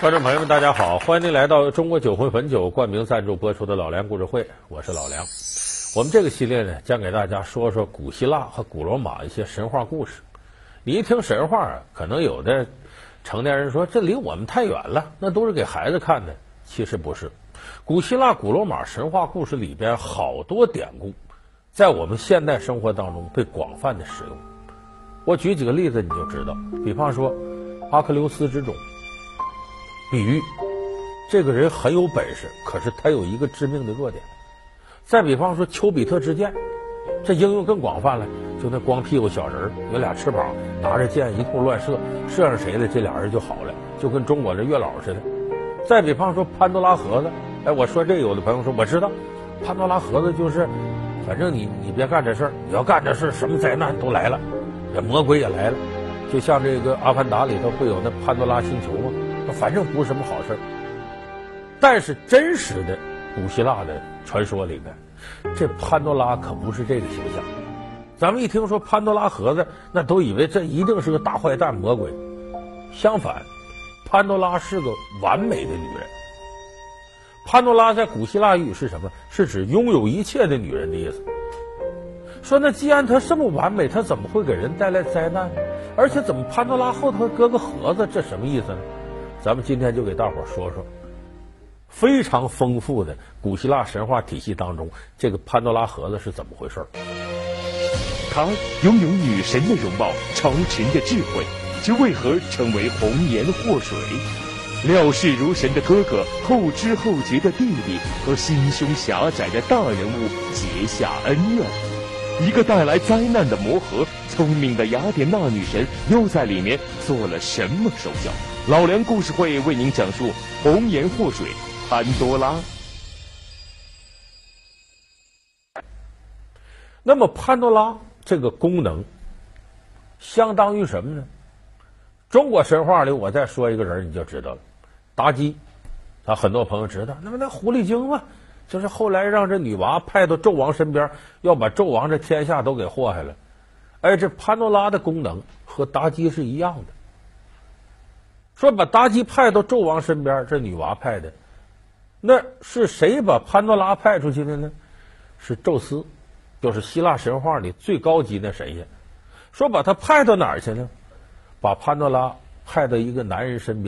观众朋友们，大家好，欢迎您来到中国酒魂汾酒冠名赞助播出的老梁故事会，我是老梁。我们这个系列呢，将给大家说说古希腊和古罗马一些神话故事。你一听神话，可能有的成年人说这离我们太远了，那都是给孩子看的。其实不是，古希腊、古罗马神话故事里边好多典故，在我们现代生活当中被广泛的使用。我举几个例子你就知道，比方说阿克琉斯之踵。比喻，这个人很有本事，可是他有一个致命的弱点。再比方说丘比特之箭，这应用更广泛了，就那光屁股小人有俩翅膀，拿着箭一通乱射，射上谁了，这俩人就好了，就跟中国这月老似的。再比方说潘多拉盒子，哎，我说这有的朋友说我知道，潘多拉盒子就是，反正你你别干这事儿，你要干这事儿，什么灾难都来了，这魔鬼也来了，就像这个《阿凡达》里头会有那潘多拉星球吗？反正不是什么好事但是真实的古希腊的传说里面，这潘多拉可不是这个形象。咱们一听说潘多拉盒子，那都以为这一定是个大坏蛋魔鬼。相反，潘多拉是个完美的女人。潘多拉在古希腊语是什么？是指拥有一切的女人的意思。说那既然她这么完美，她怎么会给人带来灾难？而且怎么潘多拉后头搁个盒子？这什么意思呢？咱们今天就给大伙儿说说非常丰富的古希腊神话体系当中，这个潘多拉盒子是怎么回事儿？她拥有女神的容貌、超群的智慧，却为何成为红颜祸水？料事如神的哥哥、后知后觉的弟弟和心胸狭窄的大人物结下恩怨，一个带来灾难的魔盒，聪明的雅典娜女神又在里面做了什么手脚？老梁故事会为您讲述红颜祸水潘多拉。那么潘多拉这个功能相当于什么呢？中国神话里，我再说一个人你就知道了，妲己。啊，很多朋友知道，那么那狐狸精嘛，就是后来让这女娃派到纣王身边，要把纣王这天下都给祸害了。哎，这潘多拉的功能和妲己是一样的。说把妲己派到纣王身边，这女娃派的，那是谁把潘多拉派出去的呢？是宙斯，就是希腊神话里最高级的神仙。说把他派到哪儿去呢？把潘多拉派到一个男人身边。